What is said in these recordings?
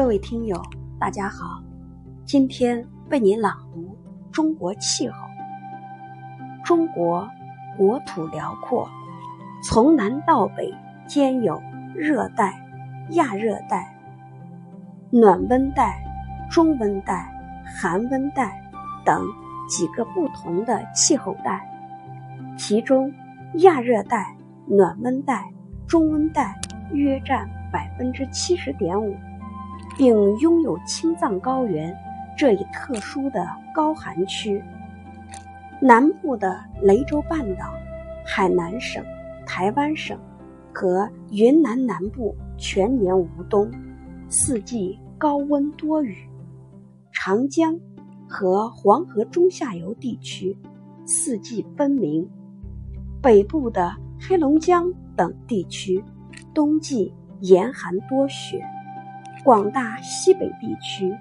各位听友，大家好，今天为您朗读中国气候。中国国土辽阔，从南到北兼有热带、亚热带、暖温带、中温带、寒温带等几个不同的气候带，其中亚热带、暖温带、中温带约占百分之七十点五。并拥有青藏高原这一特殊的高寒区。南部的雷州半岛、海南省、台湾省和云南南部全年无冬，四季高温多雨。长江和黄河中下游地区四季分明。北部的黑龙江等地区冬季严寒多雪。广大西北地区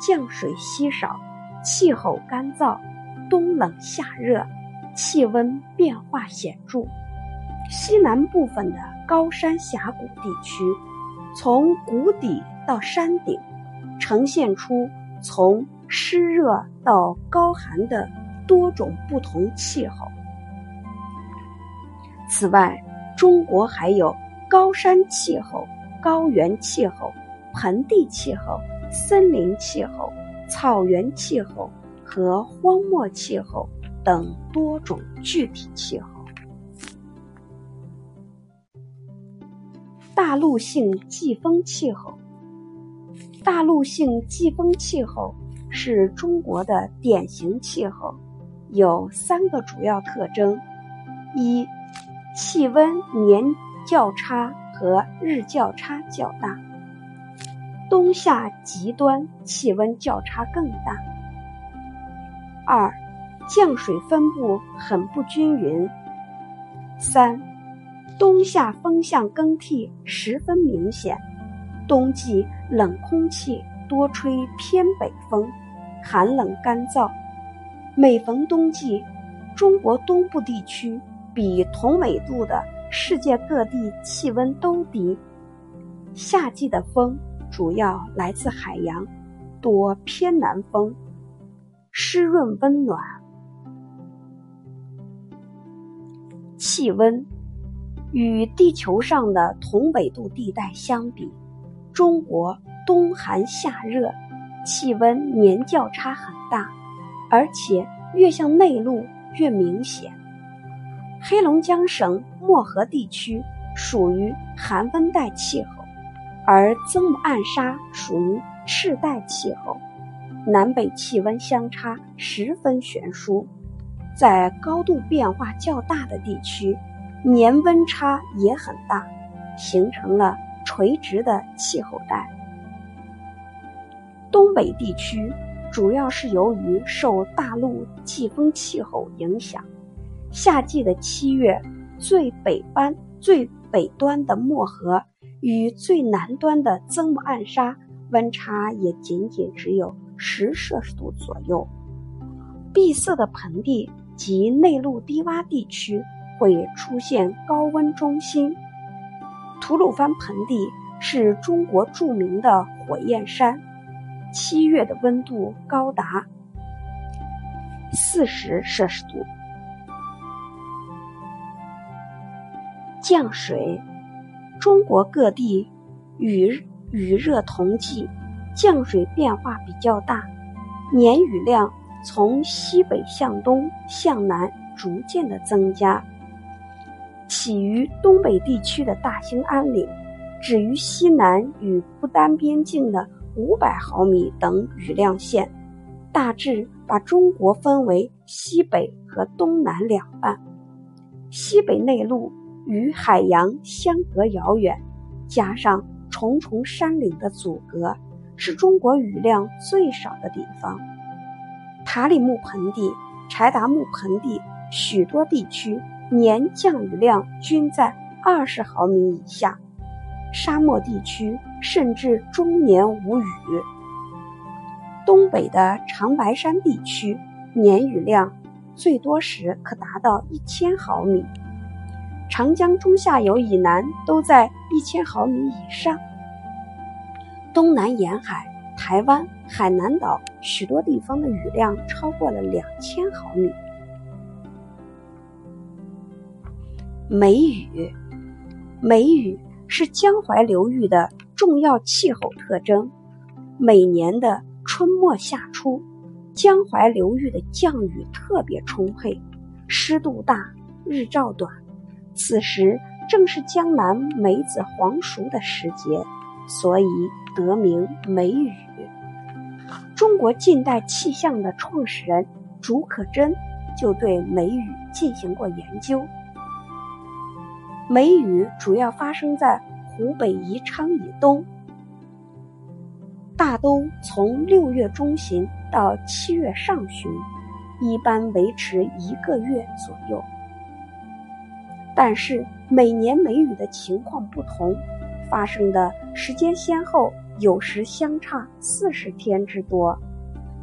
降水稀少，气候干燥，冬冷夏热，气温变化显著。西南部分的高山峡谷地区，从谷底到山顶，呈现出从湿热到高寒的多种不同气候。此外，中国还有高山气候、高原气候。盆地气候、森林气候、草原气候和荒漠气候等多种具体气候。大陆性季风气候，大陆性季风气候是中国的典型气候，有三个主要特征：一、气温年较差和日较差较大。冬夏极端气温较差更大。二，降水分布很不均匀。三，冬夏风向更替十分明显。冬季冷空气多吹偏北风，寒冷干燥。每逢冬季，中国东部地区比同纬度的世界各地气温都低。夏季的风。主要来自海洋，多偏南风，湿润温暖。气温与地球上的同纬度地带相比，中国冬寒夏热，气温年较差很大，而且越向内陆越明显。黑龙江省漠河地区属于寒温带气候。而曾母暗沙属于赤带气候，南北气温相差十分悬殊，在高度变化较大的地区，年温差也很大，形成了垂直的气候带。东北地区主要是由于受大陆季风气候影响，夏季的七月，最北端最北端的漠河。与最南端的曾母暗沙温差也仅仅只有十摄氏度左右。闭塞的盆地及内陆低洼地区会出现高温中心。吐鲁番盆地是中国著名的火焰山，七月的温度高达四十摄氏度。降水。中国各地雨雨热同季，降水变化比较大，年雨量从西北向东向南逐渐的增加。起于东北地区的大兴安岭，止于西南与不丹边境的五百毫米等雨量线，大致把中国分为西北和东南两半。西北内陆。与海洋相隔遥远，加上重重山岭的阻隔，是中国雨量最少的地方。塔里木盆地、柴达木盆地许多地区年降雨量均在二十毫米以下，沙漠地区甚至终年无雨。东北的长白山地区年雨量最多时可达到一千毫米。长江中下游以南都在一千毫米以上。东南沿海、台湾、海南岛许多地方的雨量超过了两千毫米。梅雨，梅雨是江淮流域的重要气候特征。每年的春末夏初，江淮流域的降雨特别充沛，湿度大，日照短。此时正是江南梅子黄熟的时节，所以得名梅雨。中国近代气象的创始人竺可桢就对梅雨进行过研究。梅雨主要发生在湖北宜昌以东，大都从六月中旬到七月上旬，一般维持一个月左右。但是每年梅雨的情况不同，发生的时间先后有时相差四十天之多。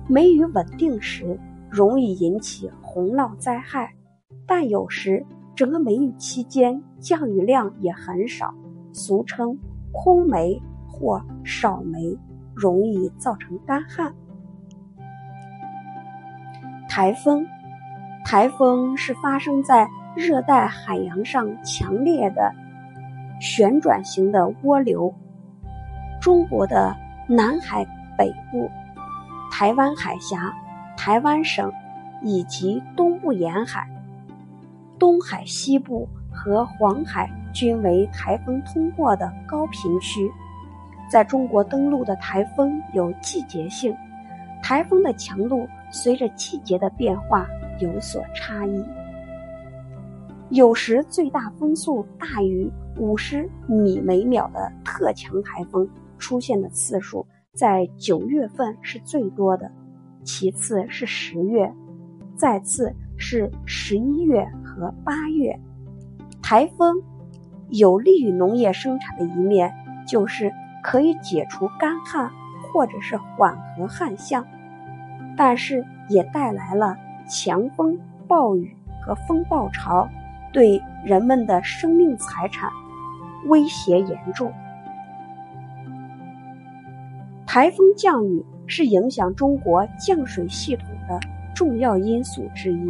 梅雨稳定时容易引起洪涝灾害，但有时整个梅雨期间降雨量也很少，俗称空梅或少梅，容易造成干旱。台风，台风是发生在。热带海洋上强烈的旋转型的涡流，中国的南海北部、台湾海峡、台湾省以及东部沿海、东海西部和黄海均为台风通过的高频区。在中国登陆的台风有季节性，台风的强度随着季节的变化有所差异。有时最大风速大于五十米每秒的特强台风出现的次数，在九月份是最多的，其次是十月，再次是十一月和八月。台风有利于农业生产的一面，就是可以解除干旱或者是缓和旱象，但是也带来了强风、暴雨和风暴潮。对人们的生命财产威胁严重。台风降雨是影响中国降水系统的重要因素之一。